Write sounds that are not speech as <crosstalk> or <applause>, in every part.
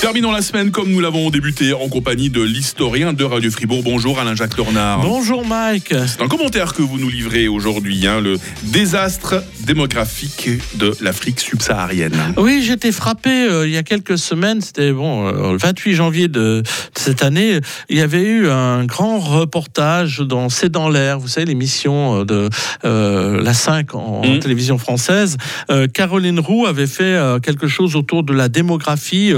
Terminons la semaine comme nous l'avons débuté en compagnie de l'historien de Radio Fribourg. Bonjour Alain-Jacques Tornard. Bonjour Mike. C'est un commentaire que vous nous livrez aujourd'hui, hein, le désastre démographique de l'Afrique subsaharienne. Oui, j'étais frappé euh, il y a quelques semaines, c'était bon, euh, le 28 janvier de, de cette année, il y avait eu un grand reportage dans C'est dans l'air, vous savez, l'émission euh, de euh, la 5 en Mhm. télévision française. Caroline Roux avait fait quelque chose autour de la démographie,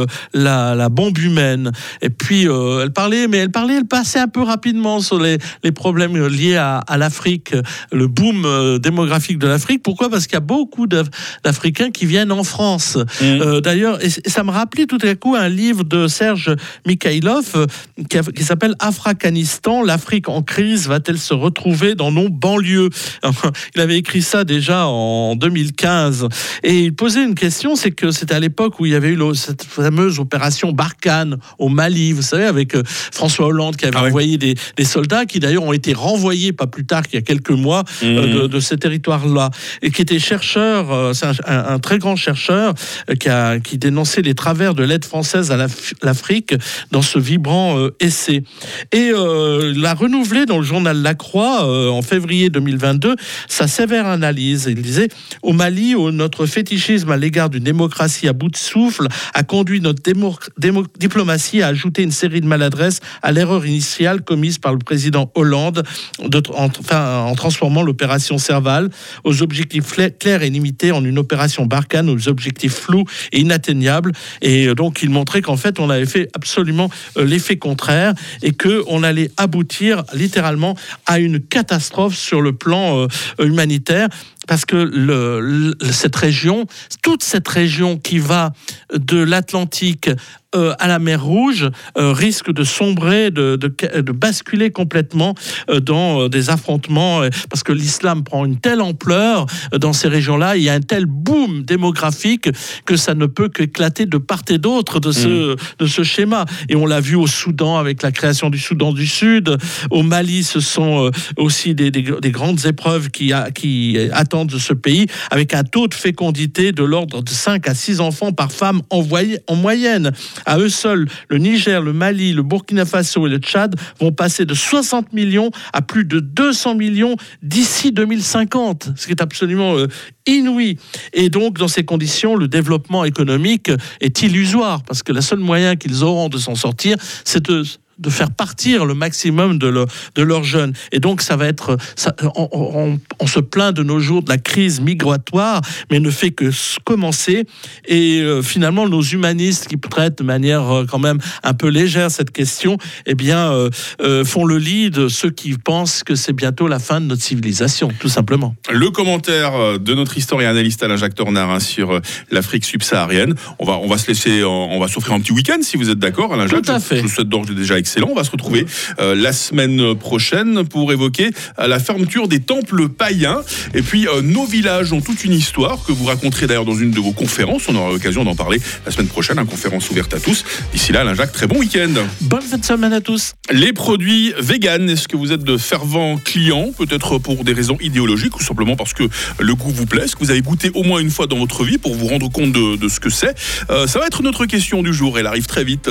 la, la bombe humaine. Et puis, euh, elle parlait, mais elle parlait, elle passait un peu rapidement sur les, les problèmes liés à, à l'Afrique, le boom euh, démographique de l'Afrique. Pourquoi? Parce qu'il y a beaucoup d'Af- d'Africains qui viennent en France. Euh, D'ailleurs, et ça me rappelait tout à coup un livre de Serge Mikhailov qui, qui s'appelle Afghanistan, l'Afrique en crise va-t-elle se retrouver dans nos banlieues? <laughs> Il avait écrit ça déjà en 2015 et il posait une question, c'est que c'était à l'époque où il y avait eu cette fameuse opération Barkhane au Mali, vous savez, avec euh, François Hollande qui avait Ah envoyé des, des soldats qui d'ailleurs ont été renvoyés pas plus tard qu'il y a quelques mois euh, Mhm. de, de ces territoires-là et qui était chercheur, euh, c'est un, un- un très grand chercheur qui, a, qui dénonçait les travers de l'aide française à l'Af- l'Afrique dans ce vibrant euh, essai. Et euh, il a renouvelé dans le journal La Croix euh, en février 2022 sa sévère analyse. Il disait au Mali, où notre fétichisme à l'égard d'une démocratie à bout de souffle a conduit notre démo- démo- diplomatie à ajouter une série de maladresses à l'erreur initiale commise par le président Hollande de, en, transformant l'opération Serval aux objectifs cla- clairs et limités en une opération Barkhane aux objectifs flous et inatteignables. Et euh, donc, il montrait qu'en fait, on avait fait absolument euh, l'effet contraire et que on allait aboutir littéralement à une catastrophe sur le plan euh, humanitaire. Parce que cette région, toute cette région qui va de l'Atlantique euh, à la mer Rouge euh, risque de sombrer, de, de, de basculer complètement euh, dans des affrontements, parce que l'islam prend une telle ampleur dans ces régions-là, il y a un tel boom démographique que ça ne peut qu'éclater de part et d'autre de ce, de ce schéma. Et on l'a vu au Soudan avec la création du Soudan du Sud, au Mali, ce sont aussi des, des- des grandes épreuves qui, a- qui attendent de ce pays, avec un taux de fécondité de l'ordre de 5 à 6 enfants par femme en moyenne. À eux seuls, le Niger, le Mali, le Burkina Faso et le Tchad vont passer de 60 millions à plus de 200 millions d'ici 2050, ce qui est absolument euh, inouï. Et donc, dans ces conditions, le développement économique est illusoire, parce que le seul moyen qu'ils auront de s'en sortir, c'est de de faire partir le maximum de, le- de leurs jeunes. Et donc, ça va être. Ça, on, on- on se plaint de nos jours de la crise migratoire, mais ne fait que commencer. Et euh, finalement, nos humanistes qui traitent de manière euh, quand même un peu légère cette question, eh bien, euh, font le lit de ceux qui pensent que c'est bientôt la fin de notre civilisation, tout simplement. Le commentaire de notre historien analyste Alain-Jacques Tornard hein, sur l'Afrique subsaharienne. On va, on va se laisser, on va s'offrir un petit week-end si vous êtes d'accord, Alain-Jacques. Tout à fait. Je vous souhaite d'ores déjà excellent. On va se retrouver euh, la semaine prochaine pour évoquer euh, la fermeture des temples païens. Et puis, euh, nos villages ont toute une histoire que vous raconterez d'ailleurs dans une de vos conférences. On aura l'occasion d'en parler la semaine prochaine, une conférence ouverte à tous. D'ici là, Alain-Jacques, très bon week-end. Bonne fin de semaine à tous. Les produits vegan, est-ce que vous êtes de fervents clients, peut-être pour des raisons idéologiques ou simplement parce que le goût vous plaît? Est-ce que vous avez goûté au moins une fois dans votre vie pour vous rendre compte de, de ce que c'est? Ça va être notre question du jour, elle arrive très vite.